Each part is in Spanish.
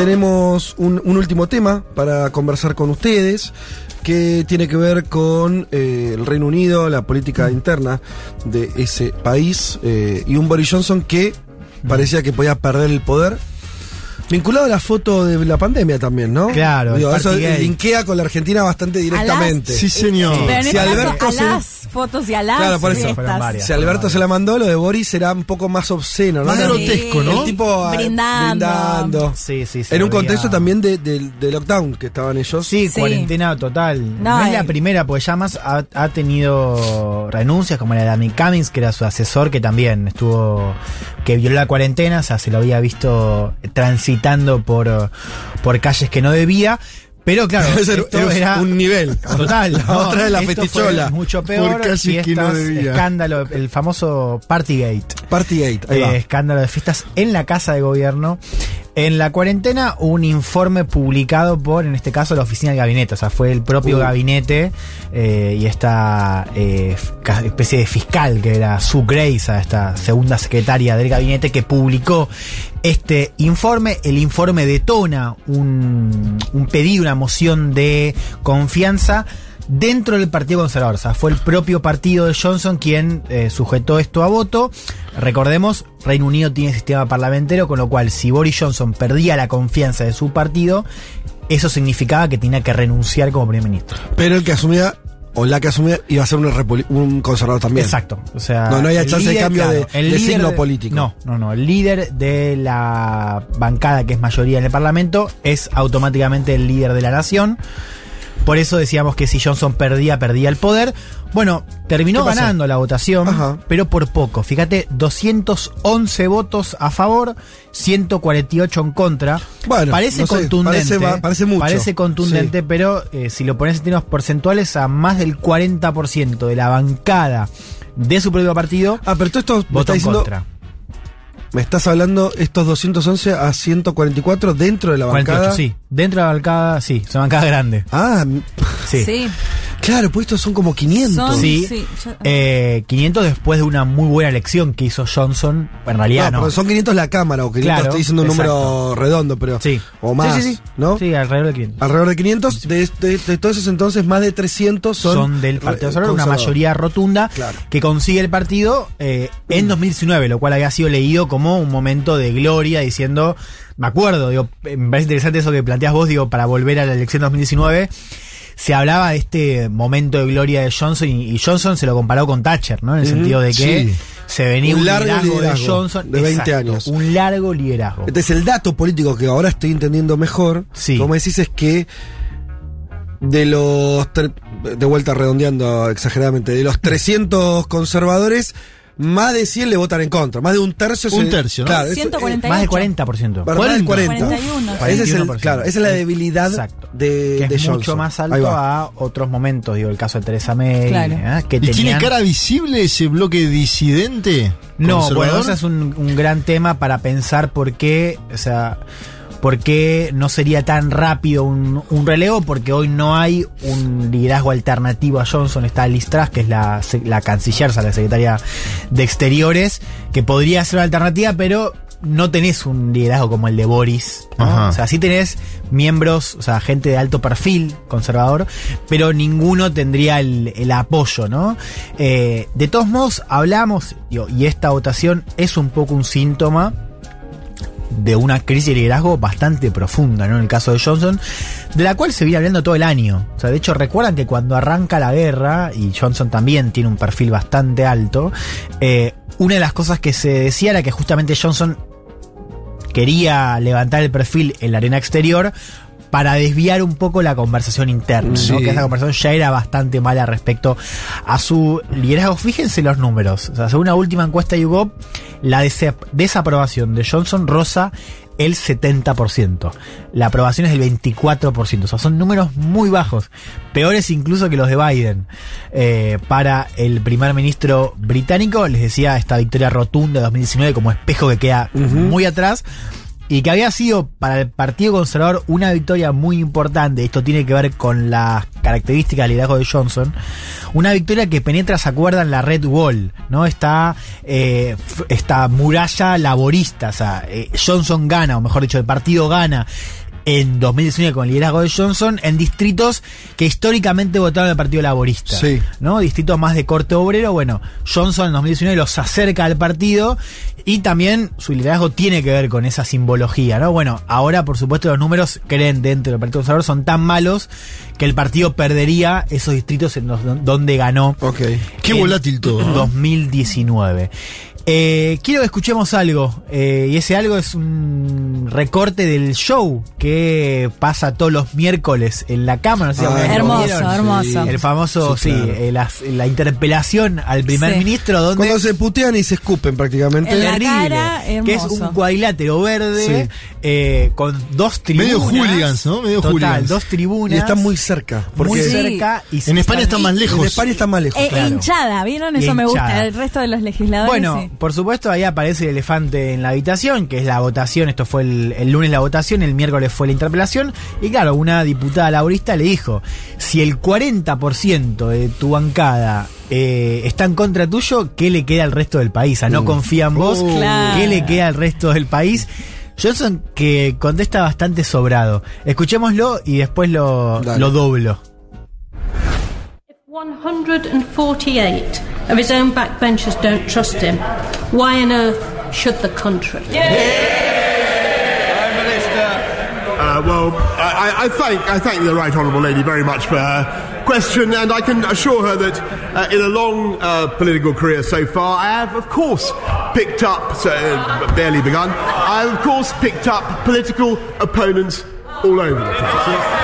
Tenemos un, un último tema para conversar con ustedes que tiene que ver con eh, el Reino Unido, la política interna de ese país eh, y un Boris Johnson que parecía que podía perder el poder. Vinculado a la foto de la pandemia también, ¿no? Claro, Digo, eso linkea con la Argentina bastante directamente. Sí, señor. Pero en Si este caso, Alberto a se- las fotos y a las Claro, por eso, varias. Si Alberto se la mandó, lo de Boris será un poco más obsceno, ¿no? Más grotesco, ¿no? El tipo ah, Brindando. brindando. Sí, sí, se En un contexto también de, de- de lockdown que estaban ellos. Sí, Sí. cuarentena total. No, No, es la eh. primera, porque ya más ha, ha tenido renuncias, como la de Amy Cummings, que era su asesor, que también estuvo, que violó la cuarentena, o sea, se lo había visto por, por calles que no debía. Pero claro, era- esto era era un nivel. Total. La no, otra es la fetichola. Mucho peor. Que no fiestas, debía. escándalo, el famoso Partygate. Partygate, ahí Eh, va. escándalo de fiestas en la casa de gobierno. En la cuarentena, un informe publicado por, en este caso, la oficina del gabinete. O sea, fue el propio Uh. gabinete eh, y esta eh, especie de fiscal que era Sue Grace, esta segunda secretaria del gabinete, que publicó este informe. El informe detona un, un pedido, una moción de confianza dentro del Partido Conservador. O sea, fue el propio partido de Johnson quien eh, sujetó esto a voto. Recordemos, Reino Unido tiene sistema parlamentario, con lo cual si Boris Johnson perdía la confianza de su partido, eso significaba que tenía que renunciar como primer ministro. Pero el que asumía, o la que asumía, iba a ser un, conservador también. Exacto. O sea, No, no había chance de cambio de- el de signo político. No, no, no. El líder de la bancada, que es mayoría en el Parlamento, es automáticamente el líder de la nación. Por eso decíamos que si Johnson perdía, perdía el poder. Bueno, terminó ganando la votación, Ajá. pero por poco. Fíjate, 211 votos a favor, 148 en contra. Bueno, parece no sé, contundente. parece mucho. Parece contundente, pero eh, si lo pones en términos porcentuales, a más del 40% de la bancada de su propio partido Ah, pero todo esto votó en contra. me estás hablando estos 211 a 144 dentro de la 48, bancada. sí. Dentro de la bancada, sí, es una bancada grande. Ah, Sí. Sí. claro, pues estos son como 500. Son- Sí, sí, yo- eh, 500 después de una muy buena elección que hizo Johnson. En realidad No, son 500 la cámara o 500, Claro, estoy diciendo un número redondo, pero Sí. o más, Sí, sí, sí. ¿no? Sí, alrededor de 500. Alrededor de 500, de, de, de todos esos entonces más de 300 son, son, del Partido eh, Conservador, una mayoría rotunda Claro. que consigue el partido eh, en 2019, lo cual había sido leído como un momento de gloria, diciendo, me acuerdo, digo, eh, me parece interesante eso que planteas vos, digo, para volver a la elección 2019. Se hablaba de este momento de gloria de Johnson y, y Johnson se lo comparó con Thatcher, ¿no? En el sentido de que sí. se venía Un un, largo liderazgo, liderazgo de Johnson de 20 Exacto, años. Un largo liderazgo. Entonces el dato político que ahora estoy entendiendo mejor, Sí. como decís, es que de los, de vuelta redondeando exageradamente, de los 300 conservadores, más de 100 le votan en contra, más de un tercio. Un se- tercio, ¿no? Claro, 148. Más del 40%. Para más del 40. 41. Ese es el, 41%. claro, esa es la debilidad Exacto. de, que de es mucho Johnson. más alto a otros momentos, digo, el caso de Teresa May, Claro. ¿eh? que ¿Y tiene cara visible ese bloque disidente? No, bueno, ese es un, un gran tema para pensar por qué, o sea, por qué no sería tan rápido un, un relevo, porque hoy no hay un liderazgo alternativo a Johnson, está Liz Truss, que es la, canciller, o sea, la secretaria de Exteriores, que podría ser una alternativa, pero no tenés un liderazgo como el de Boris. O sea, sí tenés miembros, o sea, gente de alto perfil conservador, pero ninguno tendría el, el apoyo, ¿no? Eh, de todos modos, hablamos, digo, y esta votación es un poco un síntoma de una crisis de liderazgo bastante profunda, ¿no? En el caso de Johnson, de la cual se viene hablando todo el año. O sea, de hecho, recuerdan que cuando arranca la guerra, y Johnson también tiene un perfil bastante alto, eh, una de las cosas que se decía era que justamente Johnson quería levantar el perfil en la arena exterior para desviar un poco la conversación interna, ¿no? Que esa conversación ya era bastante mala respecto a su liderazgo. Fíjense los números. O sea, según una última encuesta de YouGov, la desa- desaprobación de Johnson rosa el 70%. La aprobación es del 24%. O sea, son números muy bajos. Peores incluso que los de Biden. Eh, para el primer ministro británico, les decía esta victoria rotunda de 2019 como espejo que queda muy atrás y que había sido para el Partido Conservador una victoria muy importante, esto tiene que ver con las características del liderazgo de Johnson, una victoria que penetra, se acuerdan, la Red Wall, ¿no? Esta, eh, esta muralla laborista, o sea, eh, Johnson gana, o mejor dicho, el partido gana en 2019 con el liderazgo de Johnson en distritos que históricamente votaron al Partido Laborista. Sí. ¿no? Distritos más de corte obrero. Bueno, Johnson en 2019 los acerca al partido y también su liderazgo tiene que ver con esa simbología, ¿no? Bueno, ahora por supuesto los números creen dentro del Partido Conservador son tan malos que el partido perdería esos distritos en los donde ganó Ok. Qué volátil todo, ¿no? 2019. Eh, quiero que escuchemos algo, eh, y ese algo es un recorte del show que pasa todos los miércoles en la cámara. Ah, Hermoso, vieron. hermoso. El famoso, Sí, sí, claro. eh, la interpelación al primer Sí. ministro, donde Cuando se putean y se escupen prácticamente. En la terrible, cara, que es un cuadrilátero verde Sí. eh, con dos tribunas. Medio hooligans, ¿no? Medio Total, hooligans. dos tribunas. Y están muy cerca. Porque muy Sí. cerca. Y En España está más en lejos. España está más lejos. Eh, claro. hinchada, ¿vieron? Eso me gusta. El resto de los legisladores. Bueno, sí. Por supuesto, ahí aparece el elefante en la habitación, que es la votación. Esto fue el, el lunes la votación, el miércoles fue la interpelación. Y claro, una diputada laborista le dijo: si el 40% de tu bancada eh, está en contra tuyo, ¿qué le queda al resto del país? A no confía en vos. Claro. ¿qué le queda al resto del país? Johnson que contesta bastante sobrado. Escuchémoslo y después lo, Dale. lo doblo. 148 of his own backbenchers don't trust him. Why on earth should the country? Uh, well, I, I- I thank I thank the right honourable lady very much for her question, and I can assure her that uh, in a long uh, political career so far, I have of course picked up, so, uh, barely begun. I have of course picked up political opponents all over the place.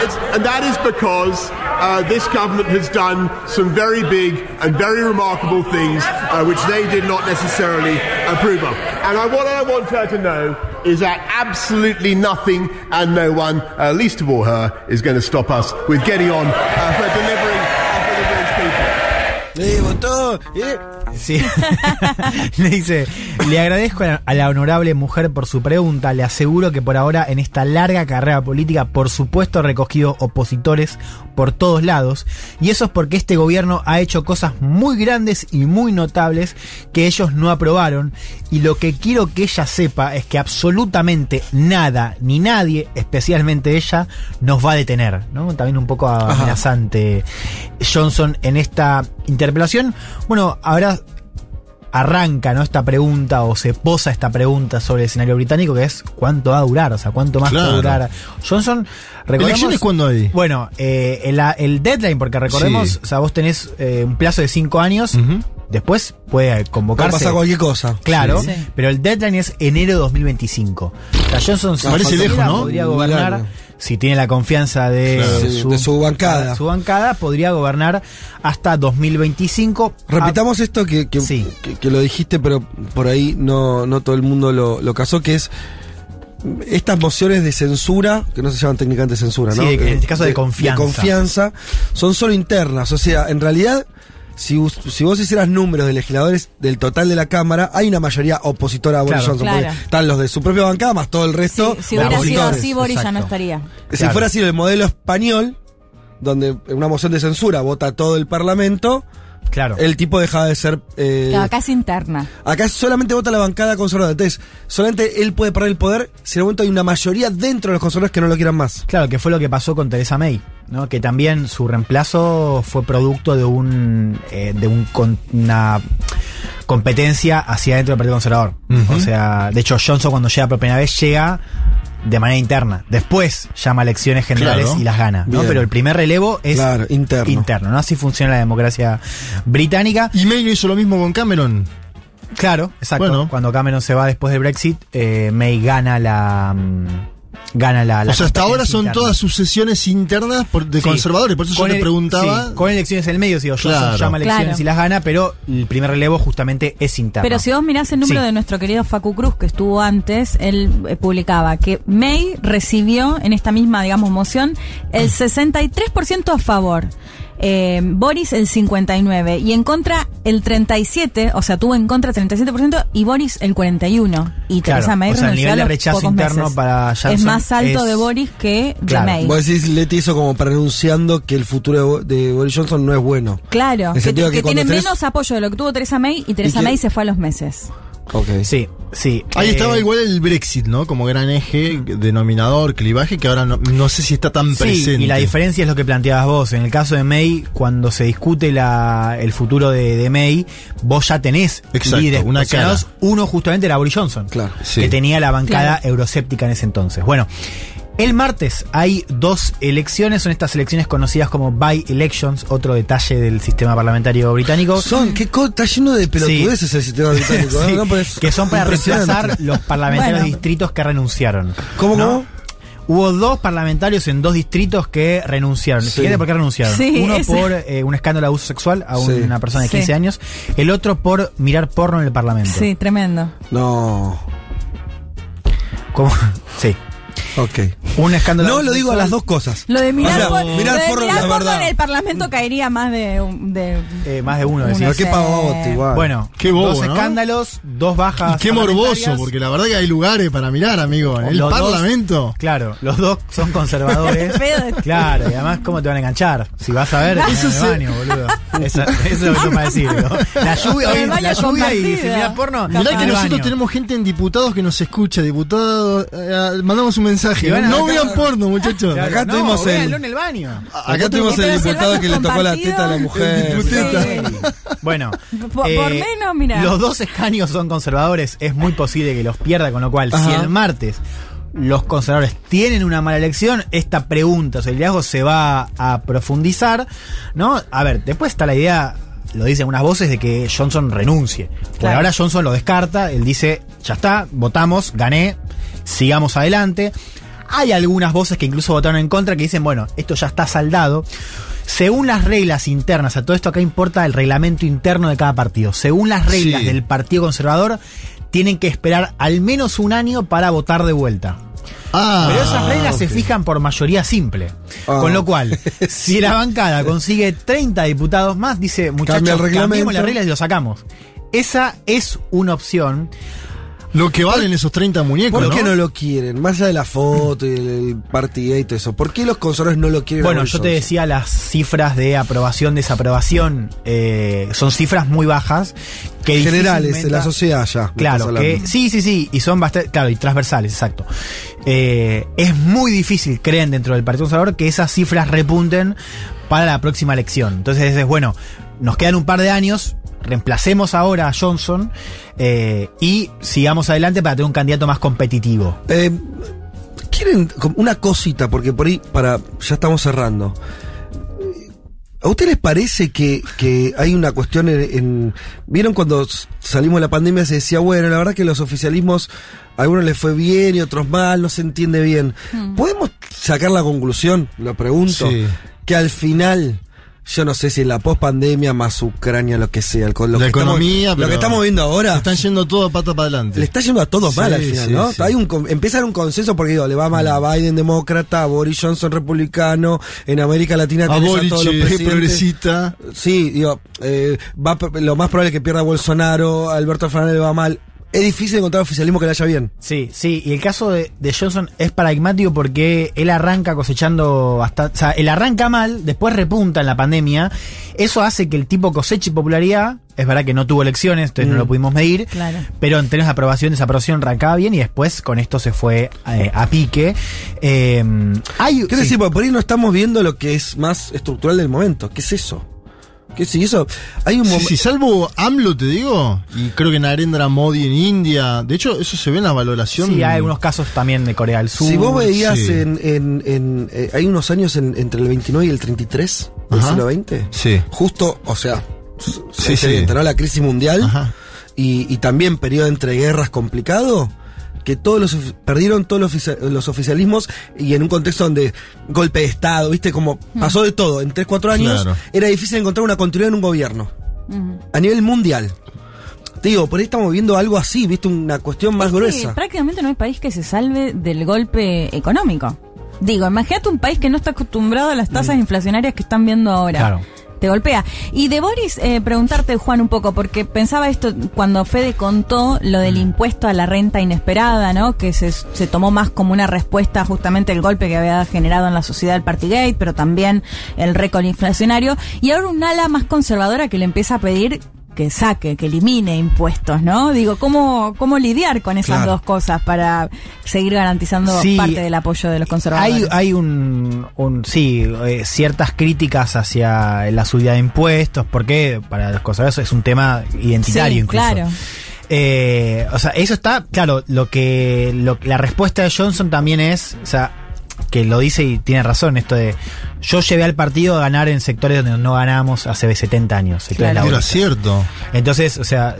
It's, and that is because uh, this government has done some very big and very remarkable things uh, which they did not necessarily approve of. And I, what I want her to know is that absolutely nothing and no one, uh, least of all her, is going to stop us with getting on uh, for delivering uh, for the British people. Votó, eh. Sí. le dice, le agradezco a la, honorable mujer por su pregunta. Le aseguro que por ahora en esta larga carrera política, por supuesto, he recogido opositores por todos lados. Y eso es porque este gobierno ha hecho cosas muy grandes y muy notables que ellos no aprobaron. Y lo que quiero que ella sepa es que absolutamente nada ni nadie, especialmente ella, nos va a detener. ¿no? También un poco amenazante Johnson en esta interpelación. Bueno, habrá arranca ¿no? esta pregunta o se posa esta pregunta sobre el escenario británico que es cuánto va a durar, o sea, cuánto más va a durar Johnson. Recordemos, ¿Elecciones cuándo hay? Bueno, eh, el, el deadline, porque recordemos, Sí. o sea, vos tenés eh, un plazo de cinco años, después puede Puede convocarse. pasar cualquier cosa. Claro, Sí. pero el deadline es enero de 2025. O sea, Johnson si Parece lejos, ¿no? podría gobernar. Si tiene la confianza de, Claro. De su bancada. Su bancada podría gobernar hasta 2025. Repitamos esto que, que, Sí. que- que lo dijiste, pero por ahí no, no todo el mundo lo, lo casó, que es estas mociones de censura, que no se llaman técnicamente censura, ¿no? Sí, en Eh, este caso de confianza. confianza, son solo internas. O sea, en realidad, si, vos- si vos hicieras números de legisladores del total de la Cámara, hay una mayoría opositora a Boris Claro. Johnson. Claro. porque están los de su propia bancada, más todo el resto. Sí, si hubiera sido así, Boris ya no estaría. Si Claro. fuera así el modelo español, donde en una moción de censura vota todo el Parlamento, Claro. el tipo deja de ser. eh, Claro, acá es interna. acá solamente vota la bancada conservadora. Entonces, solamente él puede perder el poder si en algún momento hay una mayoría dentro de los conservadores que no lo quieran más. Claro, que fue lo que pasó con Teresa May, ¿no? Que también su reemplazo fue producto de un eh, de un con- una competencia hacia dentro del Partido Conservador. O sea, de hecho Johnson cuando llega por primera vez llega de manera interna. Después llama a elecciones generales Claro. y las gana, ¿no? Bien. Pero el primer relevo es Claro, interno. ¿no? Así funciona la democracia británica. Y May no hizo lo mismo con Cameron. Claro, exacto. Bueno. Cuando Cameron se va después del Brexit, eh, May gana la. mm, gana la. la o sea, hasta ahora son interna. todas sucesiones internas por- de Sí. conservadores. Por eso yo Con le el- preguntaba. sí, con elecciones en el medio, digo, Johnson Claro. llama elecciones Claro. y las gana, pero el primer relevo justamente es interno. Pero si vos mirás el número Sí. de nuestro querido Facu Cruz, que estuvo antes, él eh, publicaba que May recibió en esta misma, digamos, moción el 63% a favor. Eh, Boris el 59% y en contra el 37%, o sea, tuvo en contra el 37% y Boris el 41%. Y Claro, Teresa May o sea, el nivel de rechazo interno meses. para Johnson Es más alto es- de Boris que Claro. de May. Vos decís, Leti hizo como para renunciando que el futuro de, Bo- de Boris Johnson no es bueno. Claro, que, que tiene tenés- menos apoyo de lo que tuvo Teresa May y Teresa que- May se fue a los meses. Ok. Sí, sí. Ahí eh, estaba igual el Brexit, ¿no? Como gran eje, denominador, clivaje, que ahora no, no sé si está tan Sí, presente. y la diferencia es lo que planteabas vos. En el caso de May, cuando se discute la, el futuro de, de May, vos ya tenés Exacto, líderes una cara. Uno justamente era Boris Johnson, Claro, sí. que tenía la bancada Claro. euroscéptica en ese entonces. Bueno, el martes hay dos elecciones, son estas elecciones conocidas como by-elections, otro detalle del sistema parlamentario británico. Son, qué co- está lleno de pelotudeces el sistema británico. Sí, ¿no? No, pues, que son para reemplazar los parlamentarios Bueno. distritos que renunciaron. ¿Cómo, ¿no? cómo? Hubo dos parlamentarios en dos distritos que renunciaron. Sí. Fíjate por qué renunciaron. Sí, Uno ese. por eh, un escándalo de abuso sexual a Sí. una persona de Sí. 15 años. El otro por mirar porno en el parlamento. Sí, tremendo. No. ¿Cómo? Sí. Ok. Un escándalo. No lo digo a las dos cosas. Lo de mirar, O sea, por- mirar lo de porno, mirar la verdad. en el Parlamento caería más de... de Eh, más de uno. Pero qué pavote, igual. Bueno, Qué bobo, dos ¿no? escándalos, dos bajas. Y qué morboso, porque la verdad que hay lugares para mirar, amigo. En el Los dos- Parlamento. Claro, los dos son conservadores. Claro, y además, ¿cómo te van a enganchar? Si vas a ver, Eso en el baño, boludo. Esa- eso es lo que tú me decir, ¿no? La lluvia, hoy, la lluvia y si miras porno. Mirá que nosotros baño. tenemos gente en diputados que nos escucha, diputados. eh, mandamos un mensaje. No acá- vean porno, muchachos. Claro, Acá no, tuvimos el- en el baño. Acá tuvimos el diputado que le tocó la teta a la mujer. Sí. Bueno, Por- por menos, mirá. Los dos escaños son conservadores, es muy posible que los pierda, con lo cual, si el martes los conservadores tienen una mala elección, esta pregunta sobre el liderazgo se va a profundizar, ¿no? A ver, después está la idea, lo dicen unas voces, de que Johnson renuncie. Por Claro. ahora Johnson lo descarta, él dice, ya está, votamos, gané, sigamos adelante. Hay algunas voces que incluso votaron en contra que dicen, bueno, esto ya está saldado. Según las reglas internas, a todo esto acá importa el reglamento interno de cada partido. Según las reglas Sí. del Partido Conservador, tienen que esperar al menos un año para votar de vuelta. Ah, Pero esas reglas se fijan por mayoría simple. Ah. Con lo cual, si la bancada consigue 30 diputados más, dice, muchachos, cambiemos las reglas y lo sacamos. Esa es una opción. Lo que valen esos 30 muñecos, ¿Por qué no lo quieren? Más allá de la foto y el, el partida y todo eso. ¿Por qué los conservadores no lo quieren? Bueno, yo te decía las cifras de aprobación, desaprobación, eh, son cifras muy bajas. Que Generales, de la sociedad ya. Claro, que sí, sí, sí, y son bastante, claro, y transversales, exacto. Eh, es muy difícil, creen dentro del Partido Conservador, que esas cifras repunten para la próxima elección. Entonces es bueno, nos quedan un par de años, reemplacemos ahora a Johnson eh, y sigamos adelante para tener un candidato más competitivo. Eh, ¿Quieren una cosita? Porque por ahí, para ya estamos cerrando. ¿A ustedes les parece que, que hay una cuestión en, en- ¿Vieron cuando salimos de la pandemia se decía, bueno, la verdad que los oficialismos, a algunos les fue bien y otros mal, no se entiende bien? ¿Podemos sacar la conclusión, lo pregunto, Sí. que al final, yo no sé si en la pospandemia más Ucrania, lo que sea, el- lo, La que, economía, estamos, lo que estamos viendo ahora, Se están yendo todo pata para adelante. le está yendo a todos Sí, mal al final, sí, ¿no? sí. Hay un, con- empieza a un consenso porque digo, le va mal a Biden demócrata, a Boris Johnson republicano, en América Latina a tenés Boric, todos los eh, presidentes. progresista. Sí, digo, eh, va, a lo más probable es que pierda Bolsonaro, Alberto Fernández le va mal. Es difícil encontrar oficialismo que le haya bien. Sí, sí, y el caso de, de Johnson es paradigmático porque él arranca cosechando bastante, o sea, él arranca mal, después repunta en la pandemia, eso hace que el tipo coseche popularidad, es verdad que no tuvo elecciones, entonces no Mm. lo pudimos medir, Claro. pero en términos de aprobación, desaprobación arrancaba bien y después con esto se fue eh, a pique. Eh, hay, Quiero sí. decir, porque por ahí no estamos viendo lo que es más estructural del momento. ¿Qué es eso? ¿Qué es eso? Hay un Sí, momento. sí, salvo AMLO, te digo, y creo que Narendra Modi en India. De hecho, eso se ve en la valoración. Sí, hay algunos casos también de Corea del Sur. Si vos veías sí. en, en, en, eh, hay unos años en- entre el 29 y el 33 del siglo XX, Sí. justo, o sea, Sí, se sí. enteró la crisis mundial Ajá. y, y también periodo de entreguerras complicado, que todos los perdieron todos los, los oficialismos y en un contexto donde golpe de Estado, viste, como pasó de todo. En 3, 4 años Claro. era difícil encontrar una continuidad en un gobierno. A nivel mundial. Te digo, por ahí estamos viendo algo así, viste, una cuestión más Es que gruesa. prácticamente no hay país que se salve del golpe económico. Digo, imagínate un país que no está acostumbrado a las tasas inflacionarias que están viendo ahora. Claro. Te golpea. Y de Boris, eh, preguntarte, Juan, un poco, porque pensaba esto cuando Fede contó lo del impuesto a la renta inesperada, ¿no? Que se, se tomó más como una respuesta justamente al golpe que había generado en la sociedad el Partygate, pero también el récord inflacionario. Y ahora un ala más conservadora que le empieza a pedir que saque, que elimine impuestos, ¿no? Digo, ¿cómo, cómo lidiar con esas Claro. dos cosas para seguir garantizando Sí. parte del apoyo de los conservadores? Hay, hay un, un- sí, eh, ciertas críticas hacia la subida de impuestos, porque para los conservadores es un tema identitario Sí, incluso. claro. Eh, o sea, eso está, claro, lo que, lo, la respuesta de Johnson también es, o sea, que lo dice y tiene razón, esto de, yo llevé al partido a ganar en sectores donde no ganamos hace 70 años. Claro. Era cierto. Entonces, o sea,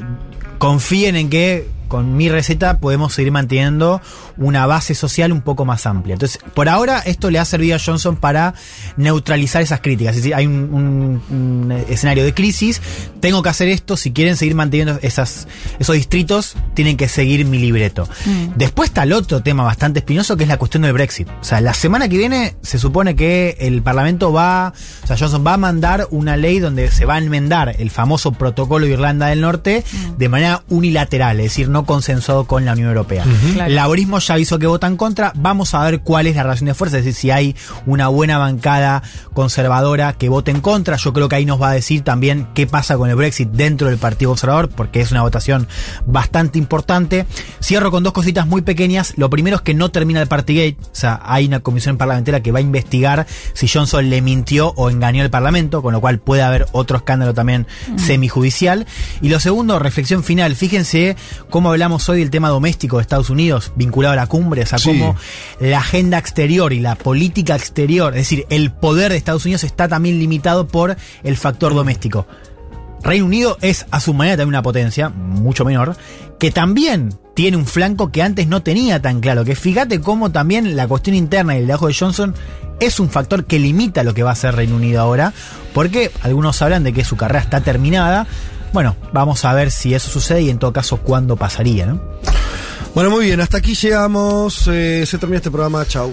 confíen en que con mi receta podemos seguir manteniendo una base social un poco más amplia. Entonces, por ahora esto le ha servido a Johnson para neutralizar esas críticas. Es decir, hay un, un- un escenario de crisis, tengo que hacer esto, si quieren seguir manteniendo esas, esos distritos, tienen que seguir mi libreto. Después está el otro tema bastante espinoso que es la cuestión del Brexit. O sea, la semana que viene se supone que el Parlamento va, o sea, Johnson va a mandar una ley donde se va a enmendar el famoso protocolo de Irlanda del Norte de manera unilateral, es decir, no consensuado con la Unión Europea. Claro. El laborismo ya avisó que vota en contra, vamos a ver cuál es la relación de fuerza, es decir, si hay una buena bancada conservadora que vote en contra, yo creo que ahí nos va a decir también qué pasa con el Brexit dentro del Partido Conservador, porque es una votación bastante importante. Cierro con dos cositas muy pequeñas. Lo primero es que no termina el Partygate, o sea, hay una comisión parlamentaria que va a investigar si Johnson le mintió o engañó al Parlamento, con lo cual puede haber otro escándalo también semijudicial. Y lo segundo, reflexión final, fíjense cómo hablamos hoy del tema doméstico de Estados Unidos, vinculado a la cumbre, o sea, Sí. cómo la agenda exterior y la política exterior, es decir, el poder de Estados Unidos está también limitado por el factor doméstico. Reino Unido es a su manera también una potencia, mucho menor, que también tiene un flanco que antes no tenía tan claro. Que fíjate cómo también la cuestión interna y el liderazgo de Johnson es un factor que limita lo que va a hacer Reino Unido ahora, porque algunos hablan de que su carrera está terminada. Bueno, vamos a ver si eso sucede y en todo caso cuándo pasaría, ¿no? Bueno, muy bien, hasta aquí llegamos. eh, se termina este programa. Chau.